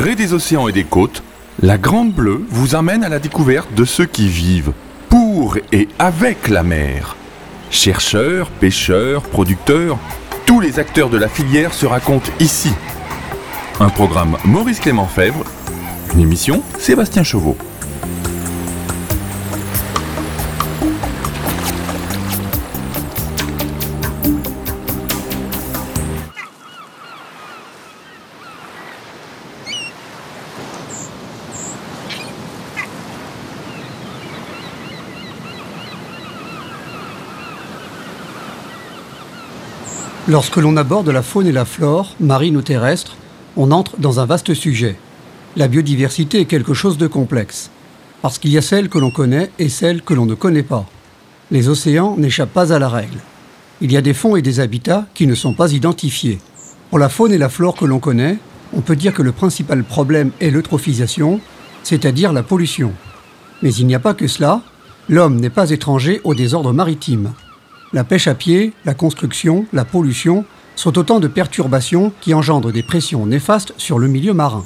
gré des océans et des côtes, la Grande Bleue vous amène à la découverte de ceux qui vivent pour et avec la mer. Chercheurs, pêcheurs, producteurs, tous les acteurs de la filière se racontent ici. Un programme Maurice Clément Fèvre, une émission Sébastien Chauveau. Lorsque l'on aborde la faune et la flore, marine ou terrestre, on entre dans un vaste sujet. La biodiversité est quelque chose de complexe, parce qu'il y a celle que l'on connaît et celle que l'on ne connaît pas. Les océans n'échappent pas à la règle. Il y a des fonds et des habitats qui ne sont pas identifiés. Pour la faune et la flore que l'on connaît, on peut dire que le principal problème est l'eutrophisation, c'est-à-dire la pollution. Mais il n'y a pas que cela, l'homme n'est pas étranger au désordre maritime. La pêche à pied, la construction, la pollution sont autant de perturbations qui engendrent des pressions néfastes sur le milieu marin.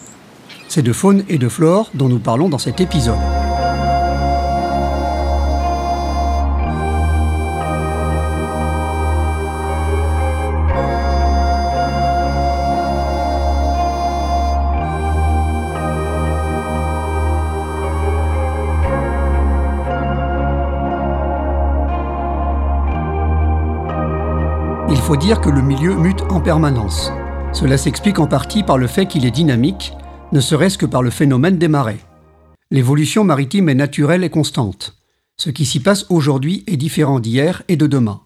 C'est de faune et de flore dont nous parlons dans cet épisode. Faut dire que le milieu mute en permanence. Cela s'explique en partie par le fait qu'il est dynamique, ne serait-ce que par le phénomène des marées. L'évolution maritime est naturelle et constante. Ce qui s'y passe aujourd'hui est différent d'hier et de demain.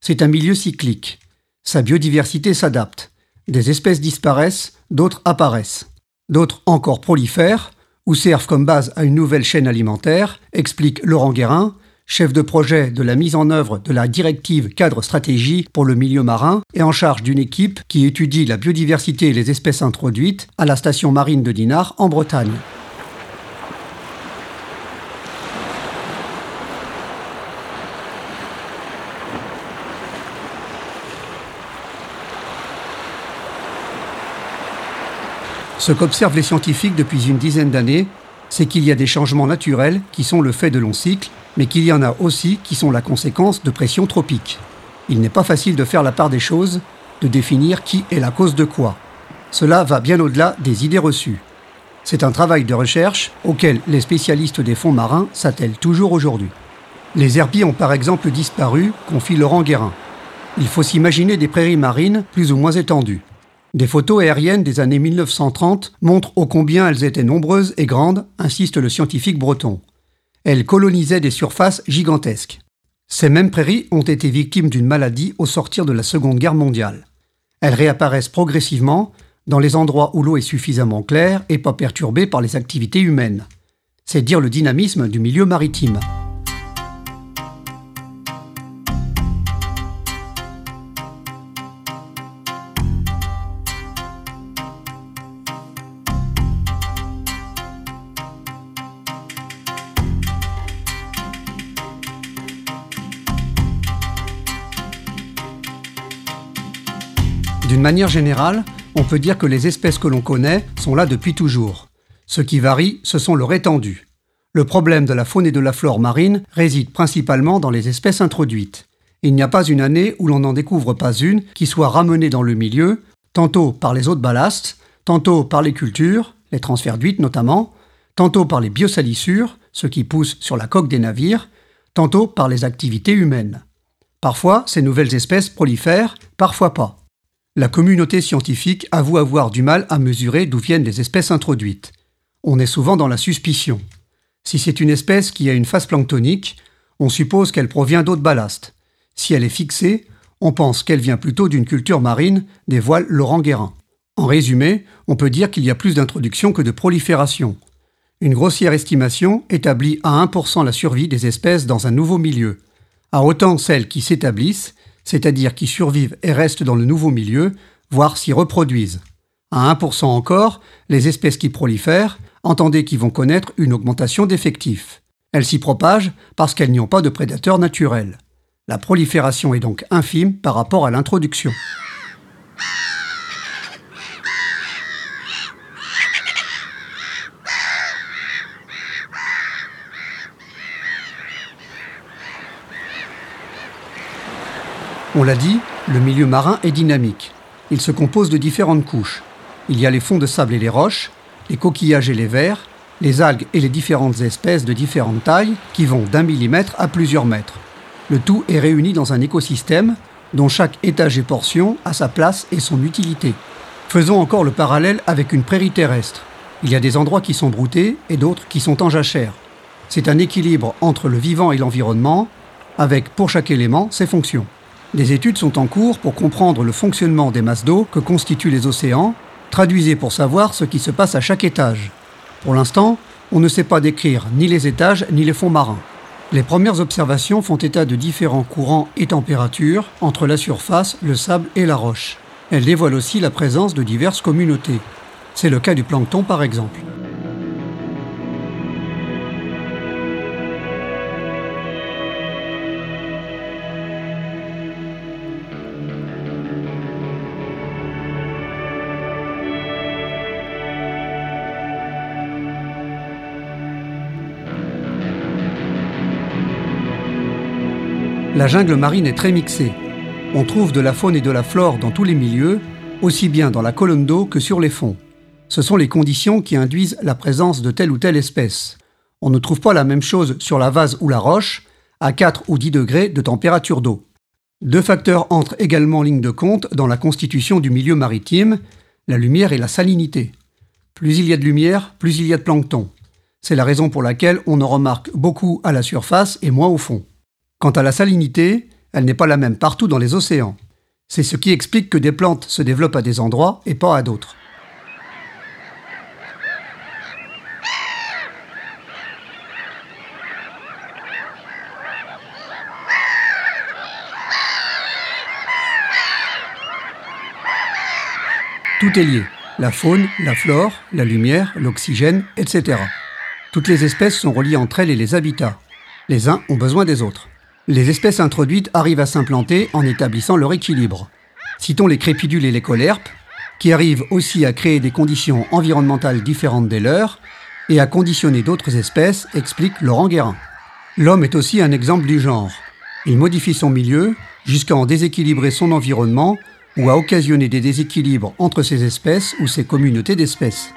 C'est un milieu cyclique. Sa biodiversité s'adapte. Des espèces disparaissent, d'autres apparaissent. D'autres encore prolifèrent ou servent comme base à une nouvelle chaîne alimentaire, explique Laurent Guérin, chef de projet de la mise en œuvre de la directive cadre stratégie pour le milieu marin et en charge d'une équipe qui étudie la biodiversité et les espèces introduites à la station marine de Dinard en Bretagne. Ce qu'observent les scientifiques depuis une dizaine d'années, c'est qu'il y a des changements naturels qui sont le fait de longs cycles mais qu'il y en a aussi qui sont la conséquence de pressions tropiques. Il n'est pas facile de faire la part des choses, de définir qui est la cause de quoi. Cela va bien au-delà des idées reçues. C'est un travail de recherche auquel les spécialistes des fonds marins s'attellent toujours aujourd'hui. Les herbiers ont par exemple disparu, confie Laurent Guérin. Il faut s'imaginer des prairies marines plus ou moins étendues. Des photos aériennes des années 1930 montrent ô combien elles étaient nombreuses et grandes, insiste le scientifique breton. Elles colonisaient des surfaces gigantesques. Ces mêmes prairies ont été victimes d'une maladie au sortir de la Seconde Guerre mondiale. Elles réapparaissent progressivement dans les endroits où l'eau est suffisamment claire et pas perturbée par les activités humaines. C'est dire le dynamisme du milieu maritime. D'une manière générale, on peut dire que les espèces que l'on connaît sont là depuis toujours. Ce qui varie, ce sont leur étendue. Le problème de la faune et de la flore marine réside principalement dans les espèces introduites. Il n'y a pas une année où l'on n'en découvre pas une qui soit ramenée dans le milieu, tantôt par les eaux de ballast, tantôt par les cultures, les transferts d'huîtres notamment, tantôt par les biosalissures, ce qui pousse sur la coque des navires, tantôt par les activités humaines. Parfois, ces nouvelles espèces prolifèrent, parfois pas. La communauté scientifique avoue avoir du mal à mesurer d'où viennent les espèces introduites. On est souvent dans la suspicion. Si c'est une espèce qui a une phase planctonique, on suppose qu'elle provient d'eau de ballast. Si elle est fixée, on pense qu'elle vient plutôt d'une culture marine, des voiles Laurent Guérin. En résumé, on peut dire qu'il y a plus d'introduction que de prolifération. Une grossière estimation établit à 1% la survie des espèces dans un nouveau milieu. À autant celles qui s'établissent, c'est-à-dire qui survivent et restent dans le nouveau milieu, voire s'y reproduisent. À 1% encore, les espèces qui prolifèrent, entendez qu'ils vont connaître une augmentation d'effectifs. Elles s'y propagent parce qu'elles n'y ont pas de prédateurs naturels. La prolifération est donc infime par rapport à l'introduction. On l'a dit, le milieu marin est dynamique. Il se compose de différentes couches. Il y a les fonds de sable et les roches, les coquillages et les vers, les algues et les différentes espèces de différentes tailles qui vont d'un millimètre à plusieurs mètres. Le tout est réuni dans un écosystème dont chaque étage et portion a sa place et son utilité. Faisons encore le parallèle avec une prairie terrestre. Il y a des endroits qui sont broutés et d'autres qui sont en jachère. C'est un équilibre entre le vivant et l'environnement, avec pour chaque élément ses fonctions. Des études sont en cours pour comprendre le fonctionnement des masses d'eau que constituent les océans, traduisez pour savoir ce qui se passe à chaque étage. Pour l'instant, on ne sait pas décrire ni les étages ni les fonds marins. Les premières observations font état de différents courants et températures entre la surface, le sable et la roche. Elles dévoilent aussi la présence de diverses communautés. C'est le cas du plancton par exemple. La jungle marine est très mixée. On trouve de la faune et de la flore dans tous les milieux, aussi bien dans la colonne d'eau que sur les fonds. Ce sont les conditions qui induisent la présence de telle ou telle espèce. On ne trouve pas la même chose sur la vase ou la roche, à 4 ou 10 degrés de température d'eau. Deux facteurs entrent également en ligne de compte dans la constitution du milieu maritime, la lumière et la salinité. Plus il y a de lumière, plus il y a de plancton. C'est la raison pour laquelle on en remarque beaucoup à la surface et moins au fond. Quant à la salinité, elle n'est pas la même partout dans les océans. C'est ce qui explique que des plantes se développent à des endroits et pas à d'autres. Tout est lié. La faune, la flore, la lumière, l'oxygène, etc. Toutes les espèces sont reliées entre elles et les habitats. Les uns ont besoin des autres. Les espèces introduites arrivent à s'implanter en établissant leur équilibre. Citons les crépidules et les colerpes, qui arrivent aussi à créer des conditions environnementales différentes des leurs et à conditionner d'autres espèces, explique Laurent Guérin. L'homme est aussi un exemple du genre. Il modifie son milieu jusqu'à en déséquilibrer son environnement ou à occasionner des déséquilibres entre ses espèces ou ses communautés d'espèces.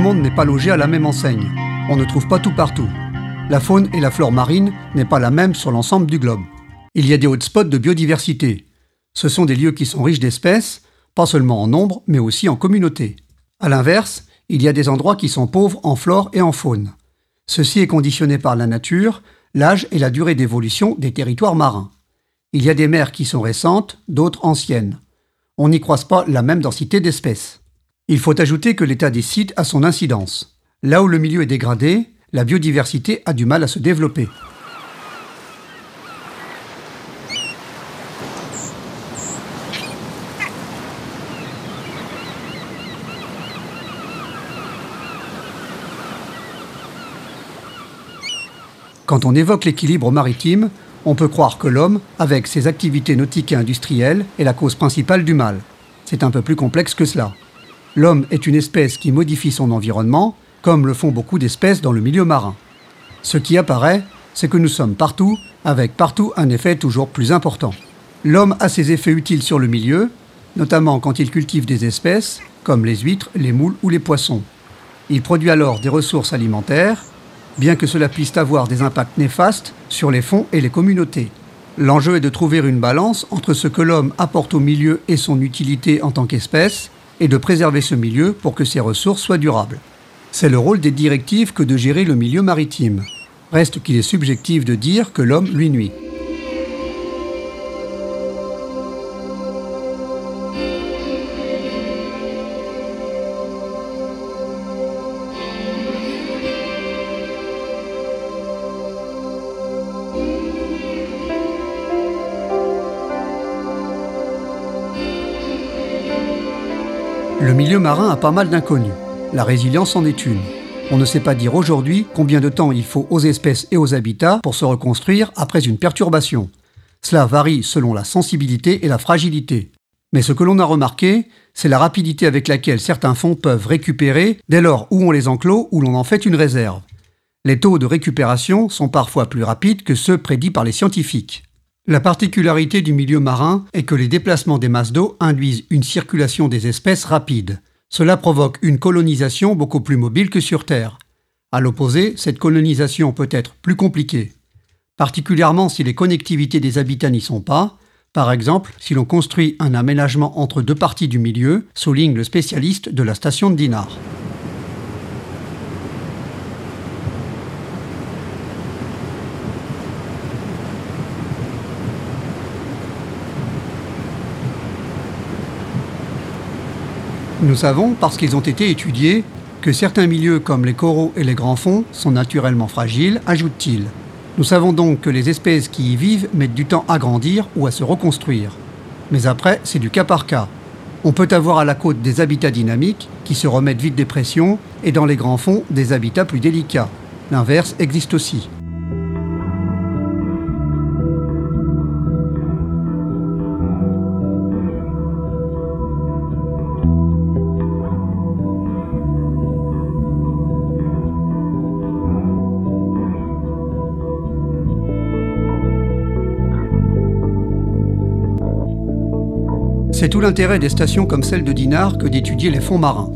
Monde n'est pas logé à la même enseigne. On ne trouve pas tout partout. La faune et la flore marine n'est pas la même sur l'ensemble du globe. Il y a des hotspots de biodiversité. Ce sont des lieux qui sont riches d'espèces, pas seulement en nombre, mais aussi en communauté. A l'inverse, il y a des endroits qui sont pauvres en flore et en faune. Ceci est conditionné par la nature, l'âge et la durée d'évolution des territoires marins. Il y a des mers qui sont récentes, d'autres anciennes. On n'y croise pas la même densité d'espèces. Il faut ajouter que l'état des sites a son incidence. Là où le milieu est dégradé, la biodiversité a du mal à se développer. Quand on évoque l'équilibre maritime, on peut croire que l'homme, avec ses activités nautiques et industrielles, est la cause principale du mal. C'est un peu plus complexe que cela. L'homme est une espèce qui modifie son environnement, comme le font beaucoup d'espèces dans le milieu marin. Ce qui apparaît, c'est que nous sommes partout, avec partout un effet toujours plus important. L'homme a ses effets utiles sur le milieu, notamment quand il cultive des espèces, comme les huîtres, les moules ou les poissons. Il produit alors des ressources alimentaires, bien que cela puisse avoir des impacts néfastes sur les fonds et les communautés. L'enjeu est de trouver une balance entre ce que l'homme apporte au milieu et son utilité en tant qu'espèce, et de préserver ce milieu pour que ses ressources soient durables. C'est le rôle des directives que de gérer le milieu maritime. Reste qu'il est subjectif de dire que l'homme lui nuit. Le milieu marin a pas mal d'inconnus. La résilience en est une. On ne sait pas dire aujourd'hui combien de temps il faut aux espèces et aux habitats pour se reconstruire après une perturbation. Cela varie selon la sensibilité et la fragilité. Mais ce que l'on a remarqué, c'est la rapidité avec laquelle certains fonds peuvent récupérer dès lors où on les enclos ou l'on en fait une réserve. Les taux de récupération sont parfois plus rapides que ceux prédits par les scientifiques. La particularité du milieu marin est que les déplacements des masses d'eau induisent une circulation des espèces rapide. Cela provoque une colonisation beaucoup plus mobile que sur Terre. À l'opposé, cette colonisation peut être plus compliquée, particulièrement si les connectivités des habitats n'y sont pas, par exemple si l'on construit un aménagement entre deux parties du milieu, souligne le spécialiste de la station de Dinard. Nous savons, parce qu'ils ont été étudiés, que certains milieux comme les coraux et les grands fonds sont naturellement fragiles, ajoute-t-il. Nous savons donc que les espèces qui y vivent mettent du temps à grandir ou à se reconstruire. Mais après, c'est du cas par cas. On peut avoir à la côte des habitats dynamiques qui se remettent vite des pressions et dans les grands fonds des habitats plus délicats. L'inverse existe aussi. C'est tout l'intérêt des stations comme celle de Dinard que d'étudier les fonds marins.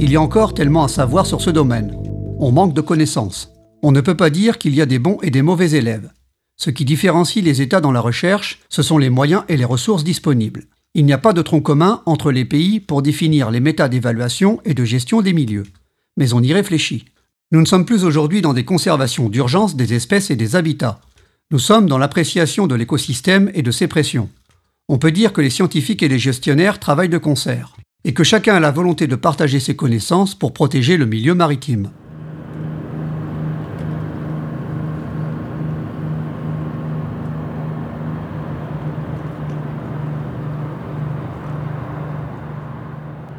Il y a encore tellement à savoir sur ce domaine. On manque de connaissances. On ne peut pas dire qu'il y a des bons et des mauvais élèves. Ce qui différencie les États dans la recherche, ce sont les moyens et les ressources disponibles. Il n'y a pas de tronc commun entre les pays pour définir les méthodes d'évaluation et de gestion des milieux. Mais on y réfléchit. Nous ne sommes plus aujourd'hui dans des conservations d'urgence des espèces et des habitats. Nous sommes dans l'appréciation de l'écosystème et de ses pressions on peut dire que les scientifiques et les gestionnaires travaillent de concert, et que chacun a la volonté de partager ses connaissances pour protéger le milieu maritime.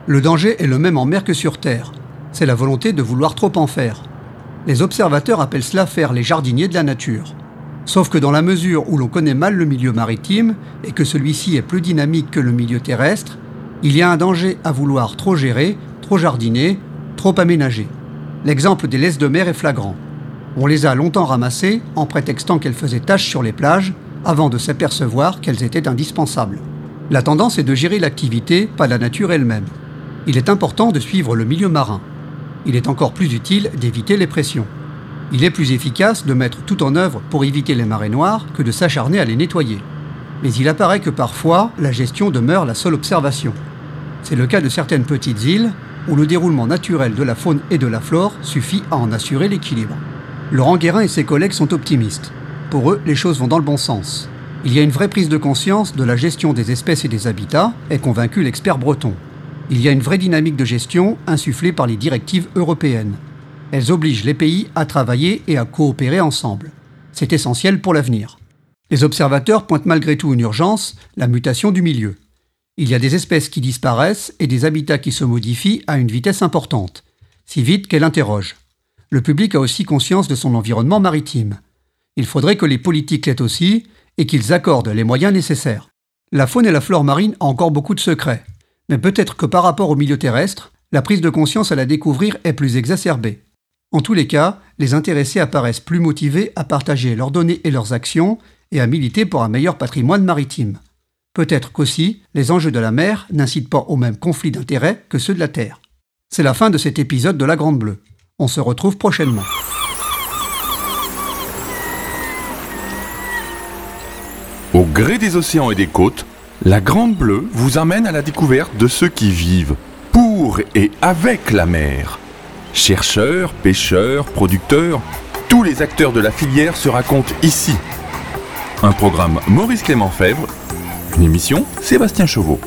Le danger est le même en mer que sur Terre. C'est la volonté de vouloir trop en faire. Les observateurs appellent cela faire les jardiniers de la nature. Sauf que dans la mesure où l'on connaît mal le milieu maritime et que celui-ci est plus dynamique que le milieu terrestre, il y a un danger à vouloir trop gérer, trop jardiner, trop aménager. L'exemple des laisses de mer est flagrant. On les a longtemps ramassées en prétextant qu'elles faisaient tache sur les plages avant de s'apercevoir qu'elles étaient indispensables. La tendance est de gérer l'activité, pas la nature elle-même. Il est important de suivre le milieu marin. Il est encore plus utile d'éviter les pressions. Il est plus efficace de mettre tout en œuvre pour éviter les marées noires que de s'acharner à les nettoyer. Mais il apparaît que parfois, la gestion demeure la seule observation. C'est le cas de certaines petites îles où le déroulement naturel de la faune et de la flore suffit à en assurer l'équilibre. Laurent Guérin et ses collègues sont optimistes. Pour eux, les choses vont dans le bon sens. Il y a une vraie prise de conscience de la gestion des espèces et des habitats, est convaincu l'expert breton. Il y a une vraie dynamique de gestion insufflée par les directives européennes. Elles obligent les pays à travailler et à coopérer ensemble. C'est essentiel pour l'avenir. Les observateurs pointent malgré tout une urgence, la mutation du milieu. Il y a des espèces qui disparaissent et des habitats qui se modifient à une vitesse importante, si vite qu'elle interroge. Le public a aussi conscience de son environnement maritime. Il faudrait que les politiques l'aient aussi et qu'ils accordent les moyens nécessaires. La faune et la flore marine ont encore beaucoup de secrets, mais peut-être que par rapport au milieu terrestre, la prise de conscience à la découvrir est plus exacerbée. En tous les cas, les intéressés apparaissent plus motivés à partager leurs données et leurs actions et à militer pour un meilleur patrimoine maritime. Peut-être qu'aussi, les enjeux de la mer n'incitent pas au même conflit d'intérêts que ceux de la Terre. C'est la fin de cet épisode de La Grande Bleue. On se retrouve prochainement. Au gré des océans et des côtes, la Grande Bleue vous amène à la découverte de ceux qui vivent pour et avec la mer. Chercheurs, pêcheurs, producteurs, tous les acteurs de la filière se racontent ici. Un programme Maurice Clément Fèvre, une émission Sébastien Chauveau.